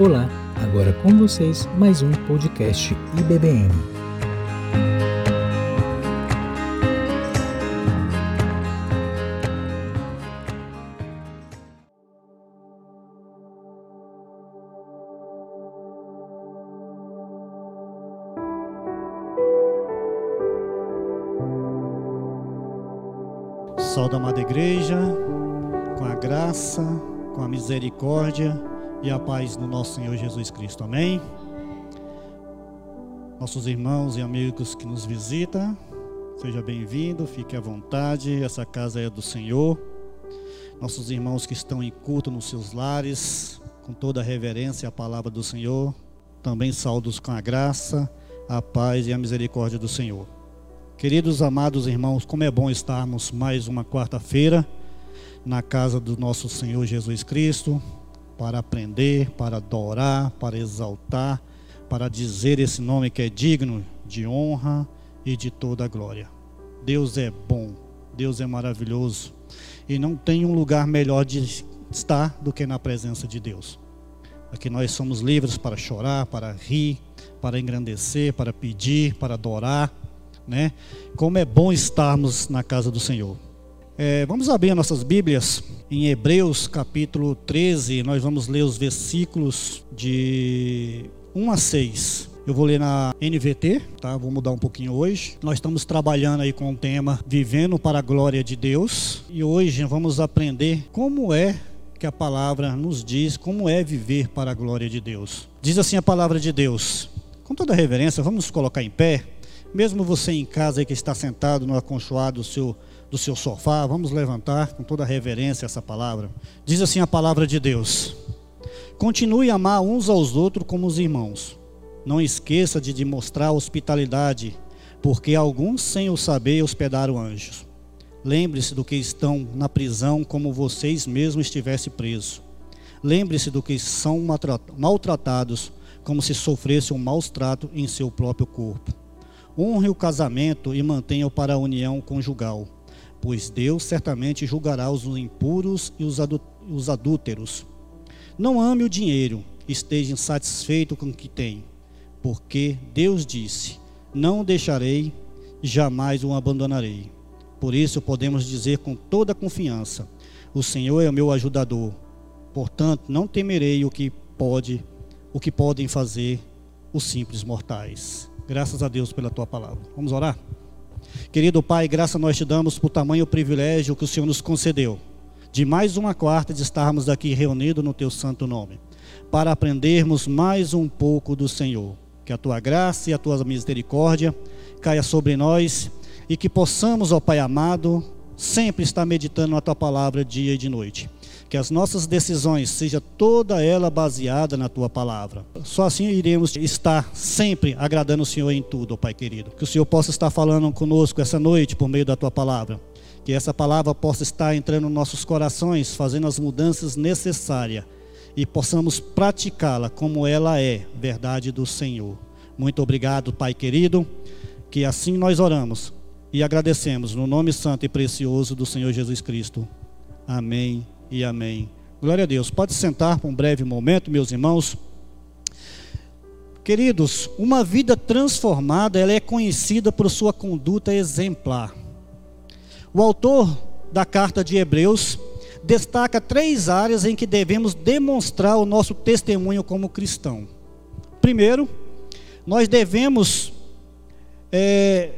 Olá, agora com vocês mais um podcast IBBM. Da amada igreja, com a graça, com a misericórdia e a paz do nosso Senhor Jesus Cristo. Amém? Nossos irmãos e amigos que nos visitam, seja bem-vindo, fique à vontade, essa casa é do Senhor. Nossos irmãos que estão em culto nos seus lares, com toda a reverência à palavra do Senhor, também saudos com a graça, a paz e a misericórdia do Senhor. Queridos amados irmãos, como é bom estarmos mais uma quarta-feira na casa do nosso Senhor Jesus Cristo, para aprender, para adorar, para exaltar, para dizer esse nome que é digno de honra e de toda a glória. Deus é bom, Deus é maravilhoso e não tem um lugar melhor de estar do que na presença de Deus. Aqui nós somos livres para chorar, para rir, para engrandecer, para pedir, para adorar, né? Como é bom estarmos na casa do Senhor. É, vamos abrir nossas Bíblias em Hebreus capítulo 13, nós vamos ler os versículos de 1 a 6. Eu vou ler na NVT, tá? Vou mudar um pouquinho hoje. Nós estamos trabalhando aí com o tema Vivendo para a Glória de Deus. E hoje vamos aprender como é que a palavra nos diz como é viver para a glória de Deus. Diz assim a palavra de Deus. Com toda reverência, vamos colocar em pé. Mesmo você em casa aí que está sentado no aconchoado do seu do seu sofá, vamos levantar com toda reverência essa palavra. Diz assim a palavra de Deus: Continue a amar uns aos outros como os irmãos. Não esqueça de demonstrar hospitalidade, porque alguns, sem o saber, hospedaram anjos. Lembre-se do que estão na prisão como vocês mesmos estivessem presos. Lembre-se do que são maltratados como se sofressem um maus trato em seu próprio corpo. Honre o casamento e mantenha-o para a união conjugal pois Deus certamente julgará os impuros e os adúlteros. Não ame o dinheiro, esteja insatisfeito com o que tem, porque Deus disse: Não o deixarei, jamais o abandonarei. Por isso podemos dizer com toda confiança: O Senhor é o meu ajudador. Portanto, não temerei o que pode, o que podem fazer os simples mortais. Graças a Deus pela tua palavra. Vamos orar? Querido Pai, graça nós te damos por tamanho privilégio que o Senhor nos concedeu, de mais uma quarta de estarmos aqui reunidos no teu santo nome, para aprendermos mais um pouco do Senhor. Que a tua graça e a tua misericórdia caia sobre nós e que possamos, ó Pai amado, sempre estar meditando na tua palavra dia e de noite que as nossas decisões seja toda ela baseada na tua palavra. Só assim iremos estar sempre agradando o Senhor em tudo, Pai querido. Que o Senhor possa estar falando conosco essa noite por meio da tua palavra. Que essa palavra possa estar entrando nos nossos corações, fazendo as mudanças necessárias e possamos praticá-la como ela é, verdade do Senhor. Muito obrigado, Pai querido. Que assim nós oramos e agradecemos no nome santo e precioso do Senhor Jesus Cristo. Amém e amém. Glória a Deus. Pode sentar por um breve momento, meus irmãos. Queridos, uma vida transformada, ela é conhecida por sua conduta exemplar. O autor da carta de Hebreus destaca três áreas em que devemos demonstrar o nosso testemunho como cristão. Primeiro, nós devemos, é,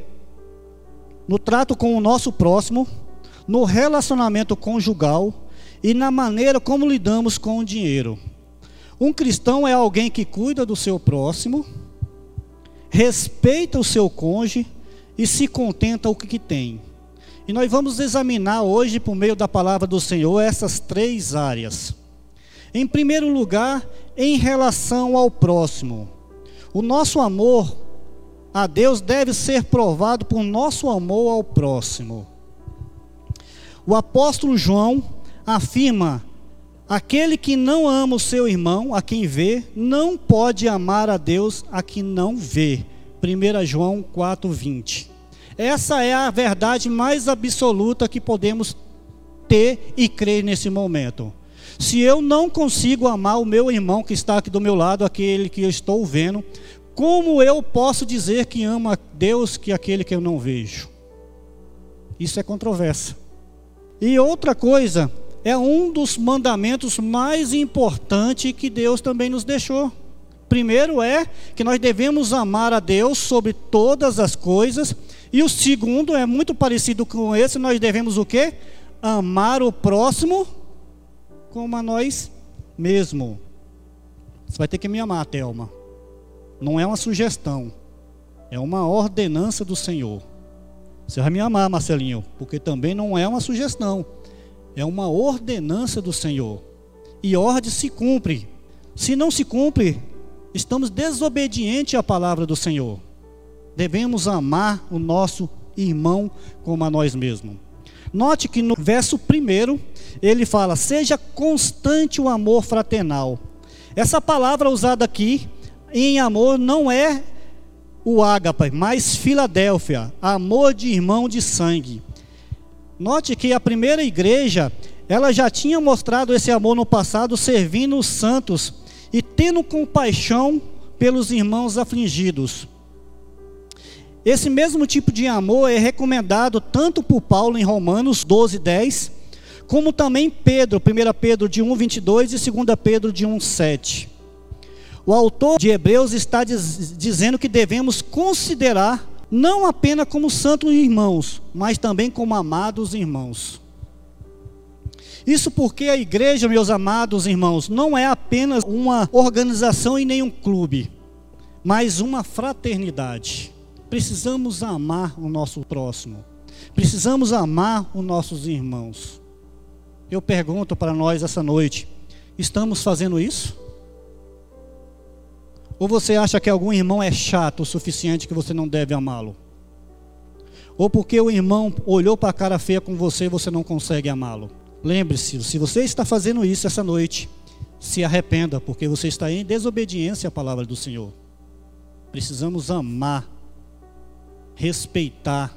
no trato com o nosso próximo, no relacionamento conjugal e na maneira como lidamos com o dinheiro. Um cristão é alguém que cuida do seu próximo, respeita o seu cônjuge e se contenta com o que tem. E nós vamos examinar hoje, por meio da palavra do Senhor, essas três áreas. Em primeiro lugar, em relação ao próximo. O nosso amor a Deus deve ser provado por nosso amor ao próximo. O apóstolo João afirma: aquele que não ama o seu irmão, a quem vê, não pode amar a Deus a quem não vê. 1 João 4:20. Essa é a verdade mais absoluta que podemos ter e crer nesse momento. Se eu não consigo amar o meu irmão que está aqui do meu lado, aquele que eu estou vendo, como eu posso dizer que amo a Deus que aquele que eu não vejo? Isso é controvérsia. E outra coisa, é um dos mandamentos mais importantes que Deus também nos deixou. Primeiro é que nós devemos amar a Deus sobre todas as coisas, e o segundo é muito parecido com esse, nós devemos o quê? Amar o próximo como a nós mesmo. Você vai ter que me amar, Thelma. Não é uma sugestão, é uma ordenança do Senhor. Você vai me amar, Marcelinho, porque também não é uma sugestão, é uma ordenança do Senhor. E ordem se cumpre. Se não se cumpre, estamos desobedientes à palavra do Senhor. Devemos amar o nosso irmão como a nós mesmos. Note que no verso primeiro ele fala: seja constante o amor fraternal. Essa palavra usada aqui em amor não é o ágape, mas Filadélfia, amor de irmão de sangue. Note que a primeira igreja, ela já tinha mostrado esse amor no passado, servindo os santos e tendo compaixão pelos irmãos afligidos. Esse mesmo tipo de amor é recomendado tanto por Paulo em Romanos 12, 10, como também Pedro, 1 Pedro de 1, 22 e 2 Pedro de 1, 7. O autor de Hebreus está diz, dizendo que devemos considerar não apenas como santos irmãos, mas também como amados irmãos. Isso porque a igreja, meus amados irmãos, não é apenas uma organização e nem um clube, mas uma fraternidade. Precisamos amar o nosso próximo. Precisamos amar os nossos irmãos. Eu pergunto para nós essa noite: estamos fazendo isso? Ou você acha que algum irmão é chato o suficiente que você não deve amá-lo? Ou porque o irmão olhou para a cara feia com você e você não consegue amá-lo? Lembre-se, se você está fazendo isso essa noite, se arrependa, porque você está em desobediência à palavra do Senhor. Precisamos amar, respeitar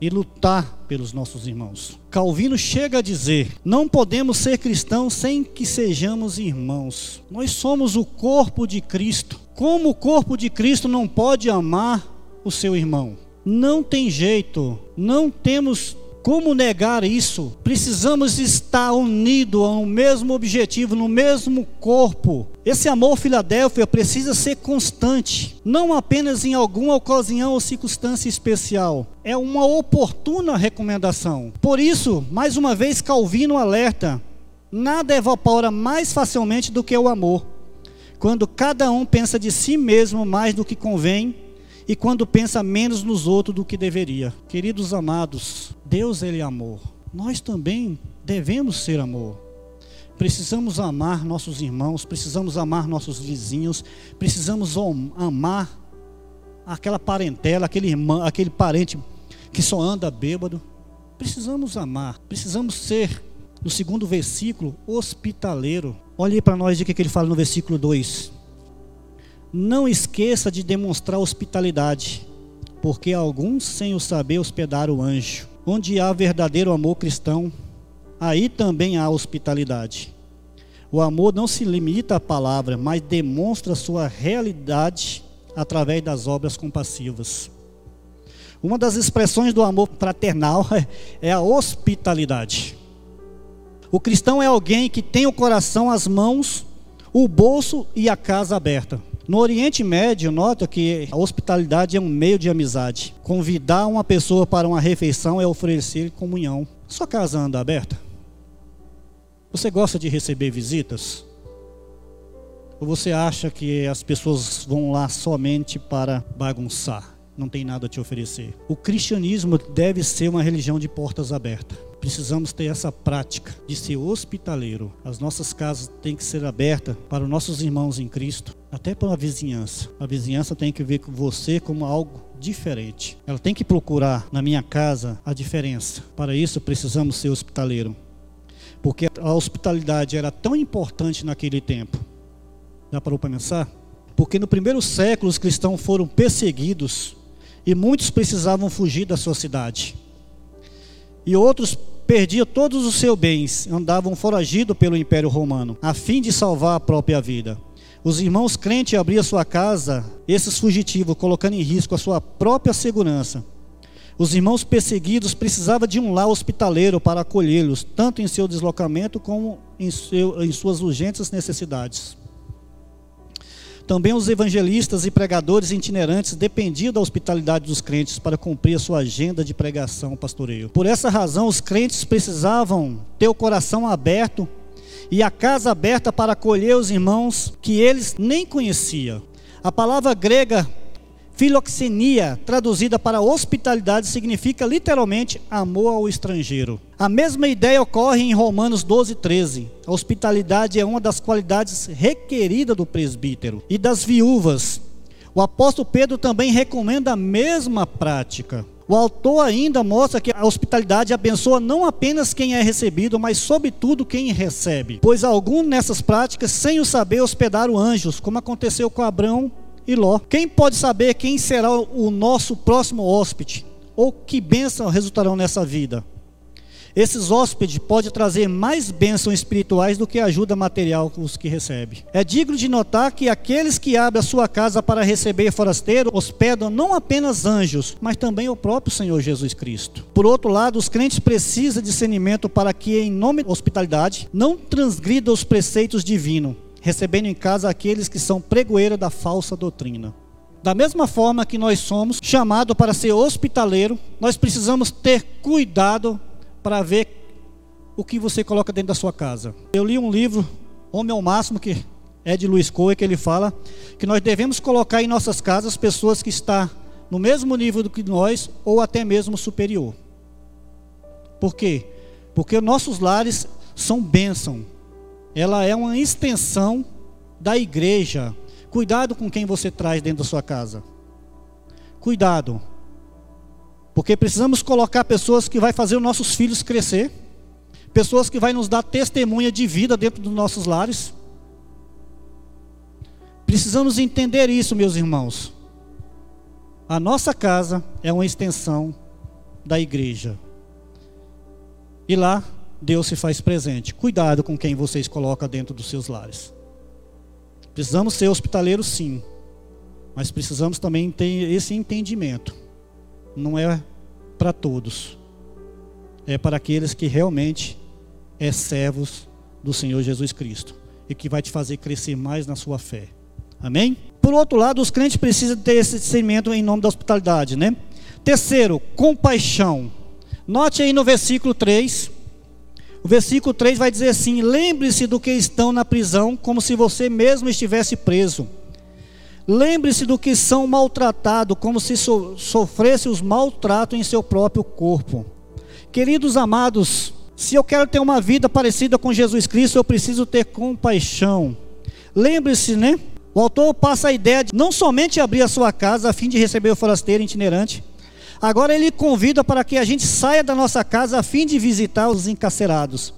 e lutar pelos nossos irmãos. Calvino chega a dizer: não podemos ser cristãos sem que sejamos irmãos. Nós somos o corpo de Cristo. Como o corpo de Cristo não pode amar o seu irmão? Não tem jeito, não temos como negar isso? Precisamos estar unidos ao mesmo objetivo, no mesmo corpo. Esse amor Filadélfia precisa ser constante, não apenas em alguma ocasião ou circunstância especial. É uma oportuna recomendação. Por isso, mais uma vez, Calvino alerta: nada evapora mais facilmente do que o amor. Quando cada um pensa de si mesmo mais do que convém, e quando pensa menos nos outros do que deveria. Queridos amados, Deus ele é amor. Nós também devemos ser amor. Precisamos amar nossos irmãos, precisamos amar nossos vizinhos, precisamos amar aquela parentela, aquele irmão, aquele parente que só anda bêbado. Precisamos amar, precisamos ser, no segundo versículo, hospitaleiro. Olhe para nós o que ele fala no versículo 2. Não esqueça de demonstrar hospitalidade, porque alguns, sem o saber, hospedaram o anjo. Onde há verdadeiro amor cristão, aí também há hospitalidade. O amor não se limita à palavra, mas demonstra sua realidade através das obras compassivas. Uma das expressões do amor fraternal é a hospitalidade. O cristão é alguém que tem o coração, as mãos, o bolso e a casa aberta. No Oriente Médio, nota que a hospitalidade é um meio de amizade. Convidar uma pessoa para uma refeição é oferecer comunhão. Sua casa anda aberta? Você gosta de receber visitas? Ou você acha que as pessoas vão lá somente para bagunçar? Não tem nada a te oferecer. O cristianismo deve ser uma religião de portas abertas. Precisamos ter essa prática de ser hospitaleiro. As nossas casas têm que ser abertas para os nossos irmãos em Cristo, até para a vizinhança. A vizinhança tem que ver com você como algo diferente. Ela tem que procurar na minha casa a diferença. Para isso precisamos ser hospitaleiro. Porque a hospitalidade era tão importante naquele tempo. Já parou para pensar? Porque no primeiro século os cristãos foram perseguidos e muitos precisavam fugir da sua cidade. E outros perdia todos os seus bens, andavam foragido pelo Império Romano, a fim de salvar a própria vida. Os irmãos crentes abriam sua casa, esses fugitivos, colocando em risco a sua própria segurança. Os irmãos perseguidos precisavam de um lar hospitaleiro para acolhê-los, tanto em seu deslocamento como em, seu, em suas urgentes necessidades. Também os evangelistas e pregadores itinerantes dependiam da hospitalidade dos crentes para cumprir a sua agenda de pregação pastoreio. Por essa razão, os crentes precisavam ter o coração aberto e a casa aberta para acolher os irmãos que eles nem conheciam. A palavra grega Filoxenia, traduzida para hospitalidade, significa literalmente amor ao estrangeiro. A mesma ideia ocorre em Romanos 12, 13. A hospitalidade é uma das qualidades requeridas do presbítero e das viúvas. O apóstolo Pedro também recomenda a mesma prática. O autor ainda mostra que a hospitalidade abençoa não apenas quem é recebido, mas sobretudo quem recebe. Pois alguns nessas práticas, sem o saber, hospedaram anjos, como aconteceu com Abraão e Ló. Quem pode saber quem será o nosso próximo hóspede? Ou que bênção resultarão nessa vida? Esses hóspedes podem trazer mais bênçãos espirituais do que ajuda material os que recebe. É digno de notar que aqueles que abrem a sua casa para receber forasteiro hospedam não apenas anjos, mas também o próprio Senhor Jesus Cristo. Por outro lado, os crentes precisam de discernimento para que, em nome da hospitalidade, não transgridam os preceitos divinos recebendo em casa aqueles que são pregoeira da falsa doutrina. Da mesma forma que nós somos chamados para ser hospitaleiro, nós precisamos ter cuidado para ver o que você coloca dentro da sua casa. Eu li um livro, Homem ao Máximo, que é de Luiz Coe, que ele fala que nós devemos colocar em nossas casas pessoas que estão no mesmo nível do que nós ou até mesmo superior. Por quê? Porque nossos lares são bênção, ela é uma extensão da igreja. Cuidado com quem você traz dentro da sua casa. Cuidado. Porque precisamos colocar pessoas que vai fazer os nossos filhos crescer, pessoas que vai nos dar testemunha de vida dentro dos nossos lares. Precisamos entender isso, meus irmãos. A nossa casa é uma extensão da igreja. E lá Deus se faz presente. Cuidado com quem vocês colocam dentro dos seus lares. Precisamos ser hospitaleiros, sim, mas precisamos também ter esse entendimento. Não é para todos, é para aqueles que realmente é servos do Senhor Jesus Cristo e que vai te fazer crescer mais na sua fé. Amém? Por outro lado, os crentes precisam ter esse discernimento em nome da hospitalidade, né? Terceiro, compaixão. Note aí no versículo 3, o versículo 3 vai dizer assim: Lembre-se do que estão na prisão, como se você mesmo estivesse preso. Lembre-se do que são maltratados, como se so, sofresse os maltratos em seu próprio corpo. Queridos amados, se eu quero ter uma vida parecida com Jesus Cristo, eu preciso ter compaixão. Lembre-se, né? O autor passa a ideia de não somente abrir a sua casa a fim de receber o forasteiro itinerante, Agora ele convida para que a gente saia da nossa casa a fim de visitar os encarcerados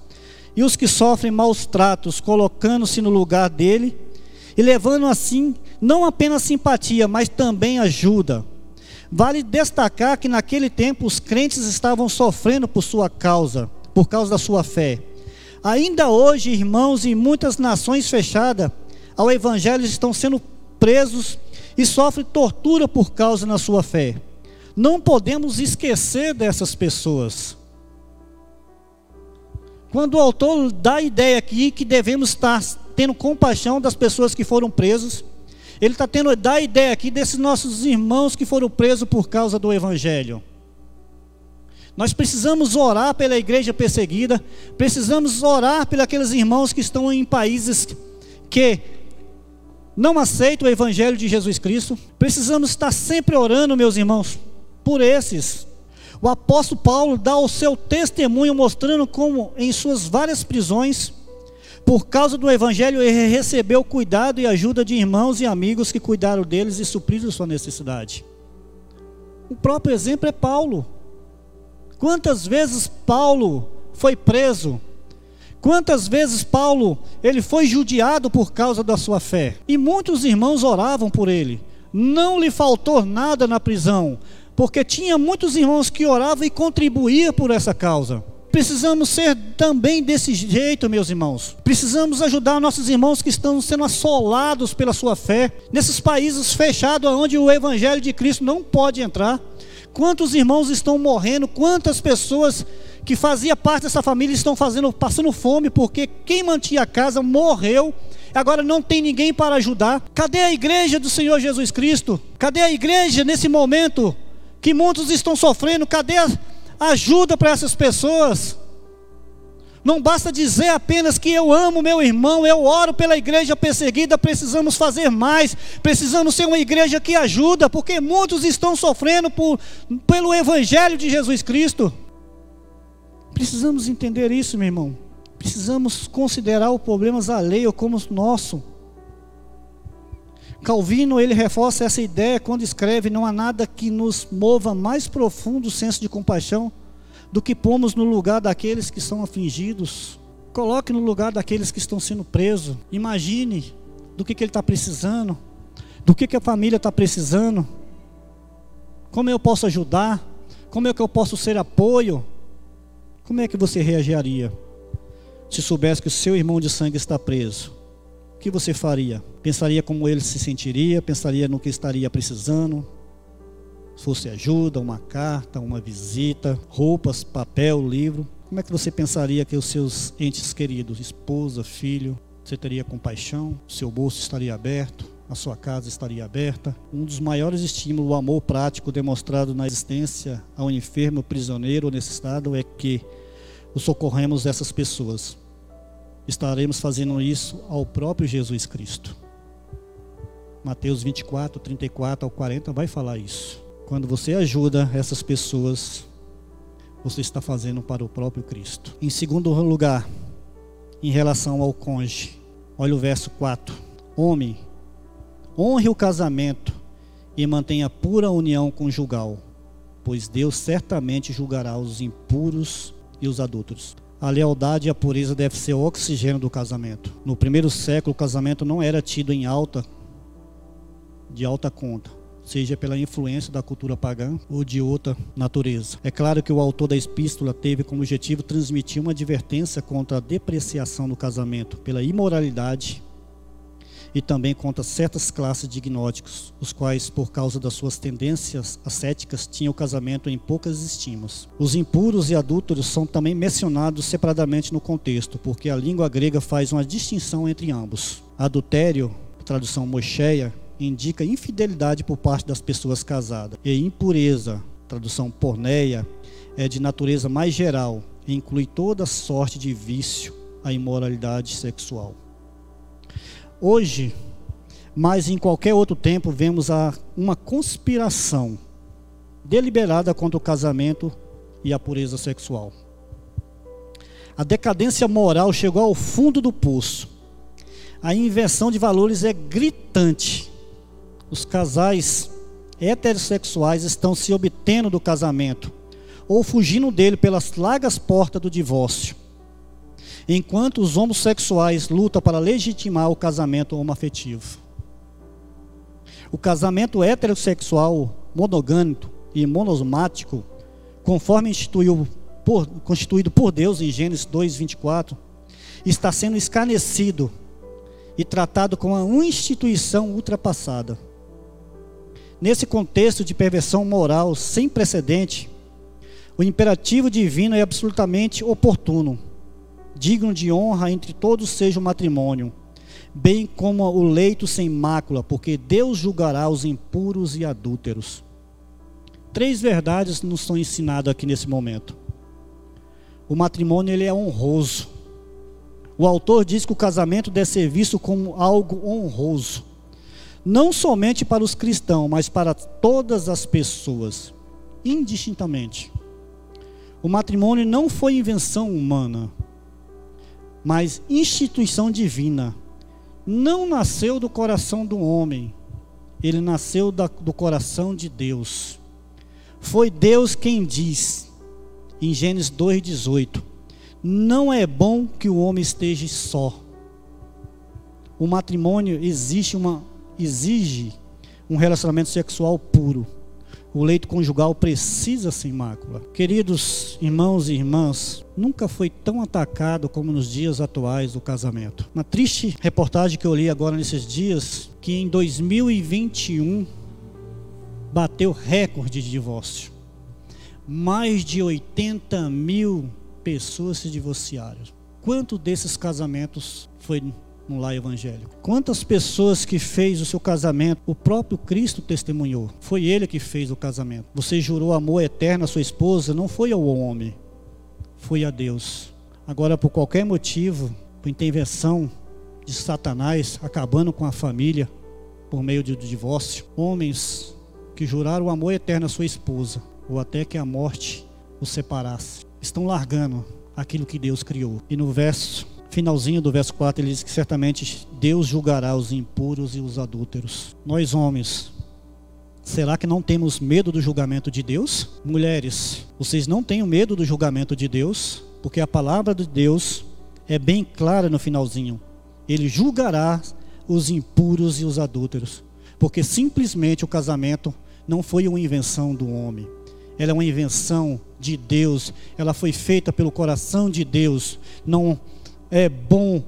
e os que sofrem maus tratos, colocando-se no lugar dele e levando assim não apenas simpatia, mas também ajuda. Vale destacar que naquele tempo os crentes estavam sofrendo por sua causa, por causa da sua fé. Ainda hoje, irmãos, em muitas nações fechadas ao evangelho estão sendo presos e sofrem tortura por causa da sua fé. Não podemos esquecer dessas pessoas. Quando o autor dá a ideia aqui que devemos estar tendo compaixão das pessoas que foram presos, ele está tendo dá a ideia aqui desses nossos irmãos que foram presos por causa do evangelho. Nós precisamos orar pela igreja perseguida, precisamos orar pelos aqueles irmãos que estão em países que não aceitam o evangelho de Jesus Cristo. Precisamos estar sempre orando, meus irmãos, por esses. O apóstolo Paulo dá o seu testemunho mostrando como em suas várias prisões, por causa do evangelho, ele recebeu cuidado e ajuda de irmãos e amigos que cuidaram deles e supriram sua necessidade. O próprio exemplo é Paulo. Quantas vezes Paulo foi preso? Quantas vezes Paulo ele foi judiado por causa da sua fé? E muitos irmãos oravam por ele. Não lhe faltou nada na prisão, porque tinha muitos irmãos que oravam e contribuíam por essa causa. Precisamos ser também desse jeito, meus irmãos. Precisamos ajudar nossos irmãos que estão sendo assolados pela sua fé, nesses países fechados onde o evangelho de Cristo não pode entrar. Quantos irmãos estão morrendo? Quantas pessoas que faziam parte dessa família estão fazendo, passando fome porque quem mantinha a casa morreu agora não tem ninguém para ajudar. Cadê a igreja do Senhor Jesus Cristo? Cadê a igreja nesse momento que muitos estão sofrendo? Cadê a ajuda para essas pessoas? Não basta dizer apenas que eu amo meu irmão, eu oro pela igreja perseguida, precisamos fazer mais, precisamos ser uma igreja que ajuda, porque muitos estão sofrendo por, pelo Evangelho de Jesus Cristo. Precisamos entender isso, meu irmão. Precisamos considerar os problemas alheios como nosso. Calvino ele reforça essa ideia quando escreve: não há nada que nos mova mais profundo senso de compaixão do que pomos no lugar daqueles que são afligidos. Coloque no lugar daqueles que estão sendo presos. Imagine do que, que ele está precisando, do que, que a família está precisando. Como eu posso ajudar? Como é que eu posso ser apoio? Como é que você reagiria? se soubesse que o seu irmão de sangue está preso, o que você faria? Pensaria como ele se sentiria? Pensaria no que estaria precisando? Se fosse ajuda, uma carta, uma visita, roupas, papel, livro. Como é que você pensaria que os seus entes queridos, esposa, filho, você teria compaixão? Seu bolso estaria aberto? A sua casa estaria aberta? Um dos maiores estímulos, o amor prático demonstrado na existência ao enfermo, prisioneiro ou necessitado é que socorremos essas pessoas. Estaremos fazendo isso ao próprio Jesus Cristo. Mateus 24, 34 ao 40 vai falar isso. Quando você ajuda essas pessoas, você está fazendo para o próprio Cristo. Em segundo lugar, em relação ao cônjuge, olha o verso 4. Homem, honre o casamento e mantenha pura união conjugal, pois Deus certamente julgará os impuros e os adultos. A lealdade e a pureza deve ser o oxigênio do casamento. No primeiro século, o casamento não era tido em alta, de alta conta, seja pela influência da cultura pagã ou de outra natureza. É claro que o autor da epístola teve como objetivo transmitir uma advertência contra a depreciação do casamento pela imoralidade e também contra certas classes de gnósticos, os quais, por causa das suas tendências ascéticas, tinham o casamento em poucas estimas. Os impuros e adúlteros são também mencionados separadamente no contexto, porque a língua grega faz uma distinção entre ambos. Adultério, tradução mocheia, indica infidelidade por parte das pessoas casadas, e impureza, tradução porneia, é de natureza mais geral e inclui toda sorte de vício, a imoralidade sexual. Hoje, mais em qualquer outro tempo, vemos a, uma conspiração deliberada contra o casamento e a pureza sexual. A decadência moral chegou ao fundo do poço. A inversão de valores é gritante. Os casais heterossexuais estão se obtendo do casamento ou fugindo dele pelas largas portas do divórcio enquanto os homossexuais lutam para legitimar o casamento homoafetivo. O casamento heterossexual monogâmico e monosomático, conforme por, constituído por Deus em Gênesis 2:24, está sendo escarnecido e tratado como uma instituição ultrapassada. Nesse contexto de perversão moral sem precedente, o imperativo divino é absolutamente oportuno digno de honra entre todos seja o matrimônio, bem como o leito sem mácula, porque Deus julgará os impuros e adúlteros. Três verdades nos são ensinadas aqui nesse momento. O matrimônio ele é honroso. O autor diz que o casamento deve ser visto como algo honroso, não somente para os cristãos, mas para todas as pessoas, indistintamente. O matrimônio não foi invenção humana, mas instituição divina. Não nasceu do coração do homem, ele nasceu da, do coração de Deus. Foi Deus quem diz, em Gênesis 2,18: Não é bom que o homem esteja só. O matrimônio uma, exige um relacionamento sexual puro, O leito conjugal precisa sem mácula. Queridos irmãos e irmãs, nunca foi tão atacado como nos dias atuais do casamento. Uma triste reportagem que eu li agora nesses dias, que em 2021 bateu recorde de divórcio. Mais de 80 mil pessoas se divorciaram. Quanto desses casamentos foi no lar evangélico? Quantas pessoas que fez o seu casamento, o próprio Cristo testemunhou? Foi ele que fez o casamento. Você jurou amor eterno à sua esposa, não foi ao homem, foi a Deus. Agora, por qualquer motivo, por intervenção de Satanás, acabando com a família por meio do divórcio, homens que juraram o amor eterno à sua esposa, ou até que a morte os separasse, estão largando aquilo que Deus criou. E no verso finalzinho do verso 4 ele diz que certamente Deus julgará os impuros e os adúlteros. Nós homens, será que não temos medo do julgamento de Deus? Mulheres, vocês não tenham medo do julgamento de Deus, porque a palavra de Deus é bem clara no finalzinho. Ele julgará os impuros e os adúlteros, porque simplesmente o casamento não foi uma invenção do homem. Ela é uma invenção de Deus. Ela foi feita pelo coração de Deus. Não é bom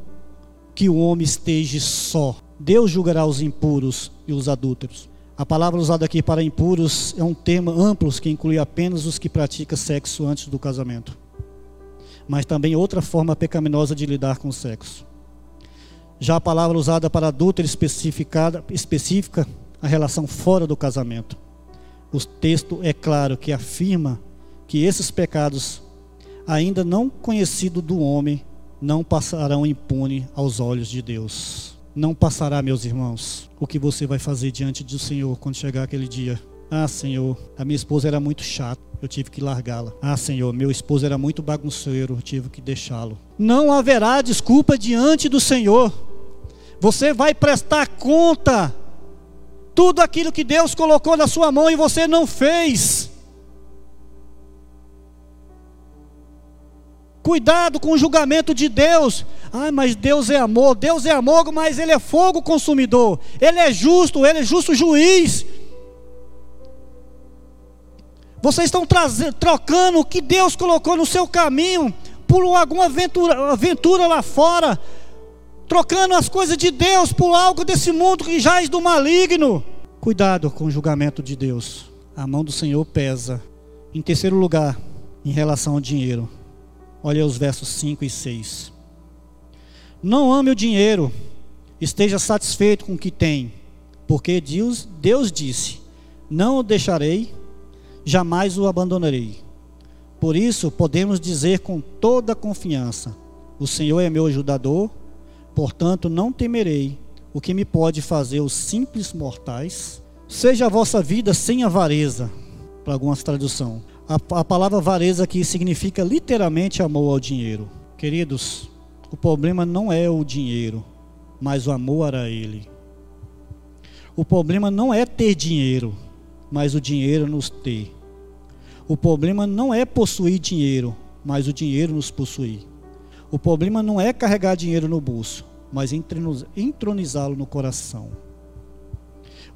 que o homem esteja só. Deus julgará os impuros e os adúlteros. A palavra usada aqui para impuros é um termo amplo que inclui apenas os que praticam sexo antes do casamento. Mas também outra forma pecaminosa de lidar com o sexo. Já a palavra usada para adúltero especificada, específica a relação fora do casamento o texto é claro que afirma que esses pecados, ainda não conhecidos do homem, não passarão impune aos olhos de Deus. Não passará, meus irmãos. O que você vai fazer diante do Senhor quando chegar aquele dia? Ah, Senhor, a minha esposa era muito chata, eu tive que largá-la. Ah, Senhor, meu esposo era muito bagunceiro, eu tive que deixá-lo. Não haverá desculpa diante do Senhor. Você vai prestar conta tudo aquilo que Deus colocou na sua mão e você não fez. Cuidado com o julgamento de Deus. Ah, mas Deus é amor. Deus é amor, mas Ele é fogo consumidor. Ele é justo, Ele é justo juiz. Vocês estão trocando o que Deus colocou no seu caminho por alguma aventura, aventura lá fora trocando as coisas de Deus por algo desse mundo que jaz do maligno. Cuidado com o julgamento de Deus. A mão do Senhor pesa. Em terceiro lugar, em relação ao dinheiro. Olha os versos 5 e 6. Não ame o dinheiro, esteja satisfeito com o que tem, porque Deus, Deus disse: Não o deixarei, jamais o abandonarei. Por isso, podemos dizer com toda confiança: O Senhor é meu ajudador, Portanto, não temerei o que me pode fazer os simples mortais. Seja a vossa vida sem avareza, para algumas traduções. A, a palavra avareza aqui significa literalmente amor ao dinheiro. Queridos, o problema não é o dinheiro, mas o amor a ele. O problema não é ter dinheiro, mas o dinheiro nos ter. O problema não é possuir dinheiro, mas o dinheiro nos possuir. O problema não é carregar dinheiro no bolso, mas entronizá-lo no coração.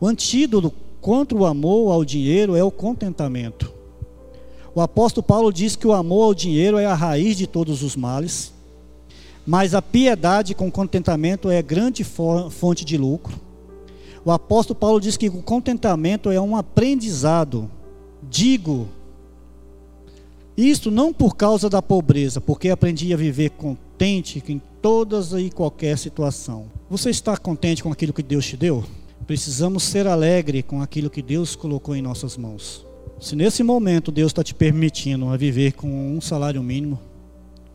O antídoto contra o amor ao dinheiro é o contentamento. O apóstolo Paulo diz que o amor ao dinheiro é a raiz de todos os males, mas a piedade com contentamento é grande fonte de lucro. O apóstolo Paulo diz que o contentamento é um aprendizado. Digo isto não por causa da pobreza, porque aprendi a viver contente em todas e qualquer situação. Você está contente com aquilo que Deus te deu? Precisamos ser alegre com aquilo que Deus colocou em nossas mãos. Se nesse momento Deus está te permitindo a viver com um salário mínimo,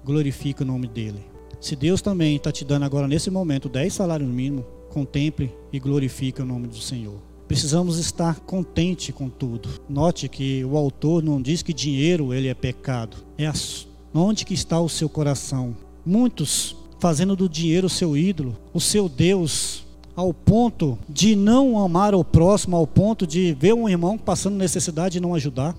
glorifique o nome dele. Se Deus também está te dando agora nesse momento 10 salários mínimos, contemple e glorifique o nome do Senhor. Precisamos estar contente com tudo. Note que o autor não diz que dinheiro ele é pecado. É onde que está o seu coração. Muitos fazendo do dinheiro o seu ídolo, o seu Deus, ao ponto de não amar o próximo, ao ponto de ver um irmão passando necessidade e não ajudar.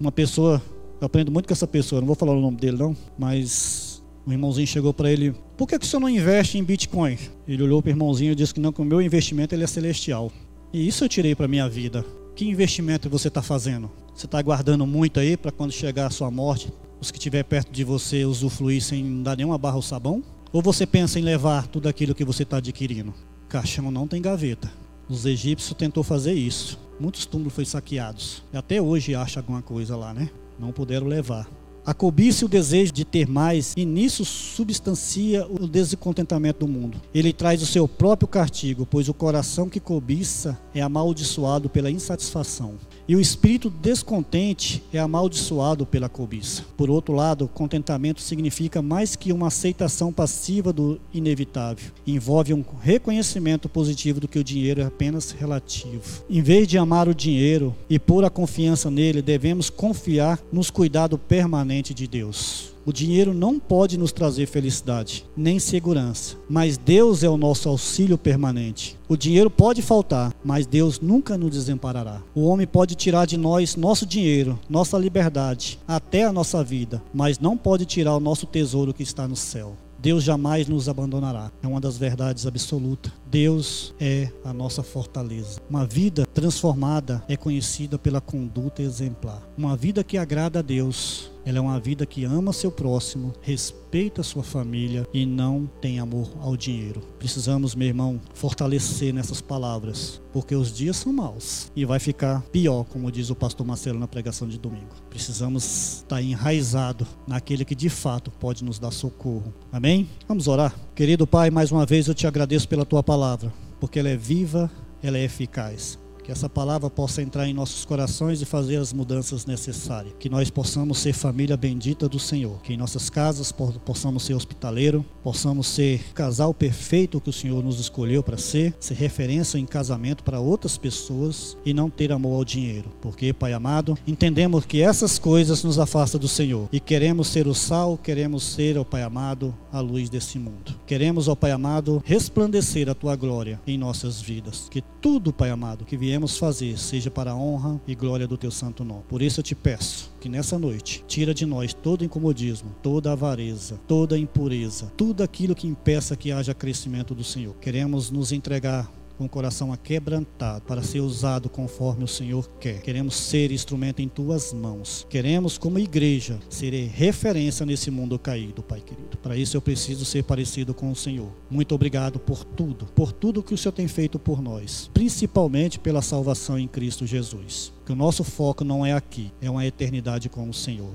Uma pessoa, eu aprendo muito com essa pessoa, não vou falar o nome dele não, mas o irmãozinho chegou para ele, por que, que o senhor não investe em Bitcoin? Ele olhou para o irmãozinho e disse que não, que o meu investimento ele é celestial. E isso eu tirei para minha vida. Que investimento você está fazendo? Você está guardando muito aí para quando chegar a sua morte, os que estiver perto de você usufruir sem dar nenhuma barra ao sabão? Ou você pensa em levar tudo aquilo que você está adquirindo? Caixão não tem gaveta. Os egípcios tentou fazer isso. Muitos túmulos foram saqueados. E até hoje acha alguma coisa lá, né? Não puderam levar. A cobiça e o desejo de ter mais, e nisso substancia o descontentamento do mundo. Ele traz o seu próprio castigo, pois o coração que cobiça é amaldiçoado pela insatisfação. E o espírito descontente é amaldiçoado pela cobiça. Por outro lado, contentamento significa mais que uma aceitação passiva do inevitável. Envolve um reconhecimento positivo do que o dinheiro é apenas relativo. Em vez de amar o dinheiro e pôr a confiança nele, devemos confiar nos cuidados permanentes de Deus. O dinheiro não pode nos trazer felicidade, nem segurança, mas Deus é o nosso auxílio permanente. O dinheiro pode faltar, mas Deus nunca nos desamparará. O homem pode tirar de nós nosso dinheiro, nossa liberdade, até a nossa vida, mas não pode tirar o nosso tesouro que está no céu. Deus jamais nos abandonará. É uma das verdades absolutas. Deus é a nossa fortaleza. Uma vida transformada é conhecida pela conduta exemplar. Uma vida que agrada a Deus ela é uma vida que ama seu próximo, respeita sua família e não tem amor ao dinheiro. Precisamos, meu irmão, fortalecer nessas palavras, porque os dias são maus e vai ficar pior, como diz o pastor Marcelo na pregação de domingo. Precisamos estar enraizado naquele que de fato pode nos dar socorro. Amém? Vamos orar. Querido Pai, mais uma vez eu te agradeço pela tua palavra, porque ela é viva, ela é eficaz que essa palavra possa entrar em nossos corações e fazer as mudanças necessárias. Que nós possamos ser família bendita do Senhor. Que em nossas casas possamos ser hospitaleiro, possamos ser casal perfeito que o Senhor nos escolheu para ser, ser referência em casamento para outras pessoas e não ter amor ao dinheiro. Porque, Pai amado, entendemos que essas coisas nos afastam do Senhor e queremos ser o sal, queremos ser, ó Pai amado, a luz desse mundo. Queremos, ó Pai amado, resplandecer a tua glória em nossas vidas. Que tudo, Pai amado, que vier viemos fazer seja para a honra e glória do teu santo nome. Por isso eu te peço que nessa noite tira de nós todo incomodismo, toda avareza, toda impureza, tudo aquilo que impeça que haja crescimento do Senhor. Queremos nos entregar com o coração aquebrantado para ser usado conforme o Senhor quer. Queremos ser instrumento em tuas mãos. Queremos, como igreja, ser referência nesse mundo caído, Pai querido. Para isso eu preciso ser parecido com o Senhor. Muito obrigado por tudo, por tudo que o Senhor tem feito por nós, principalmente pela salvação em Cristo Jesus. Que o nosso foco não é aqui, é uma eternidade com o Senhor.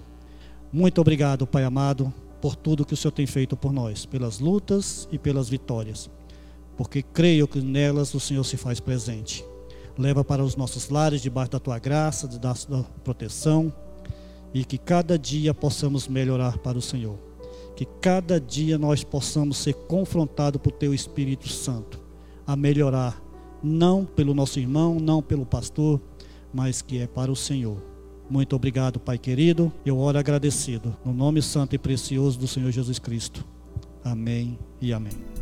Muito obrigado, Pai amado, por tudo que o Senhor tem feito por nós, pelas lutas e pelas vitórias porque creio que nelas o Senhor se faz presente. Leva para os nossos lares debaixo da tua graça, da tua proteção, e que cada dia possamos melhorar para o Senhor. Que cada dia nós possamos ser confrontados por teu Espírito Santo a melhorar, não pelo nosso irmão, não pelo pastor, mas que é para o Senhor. Muito obrigado, Pai querido. Eu oro agradecido. No nome santo e precioso do Senhor Jesus Cristo. Amém e amém.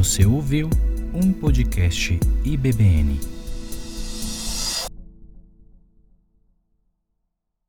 Você ouviu um podcast IBBN.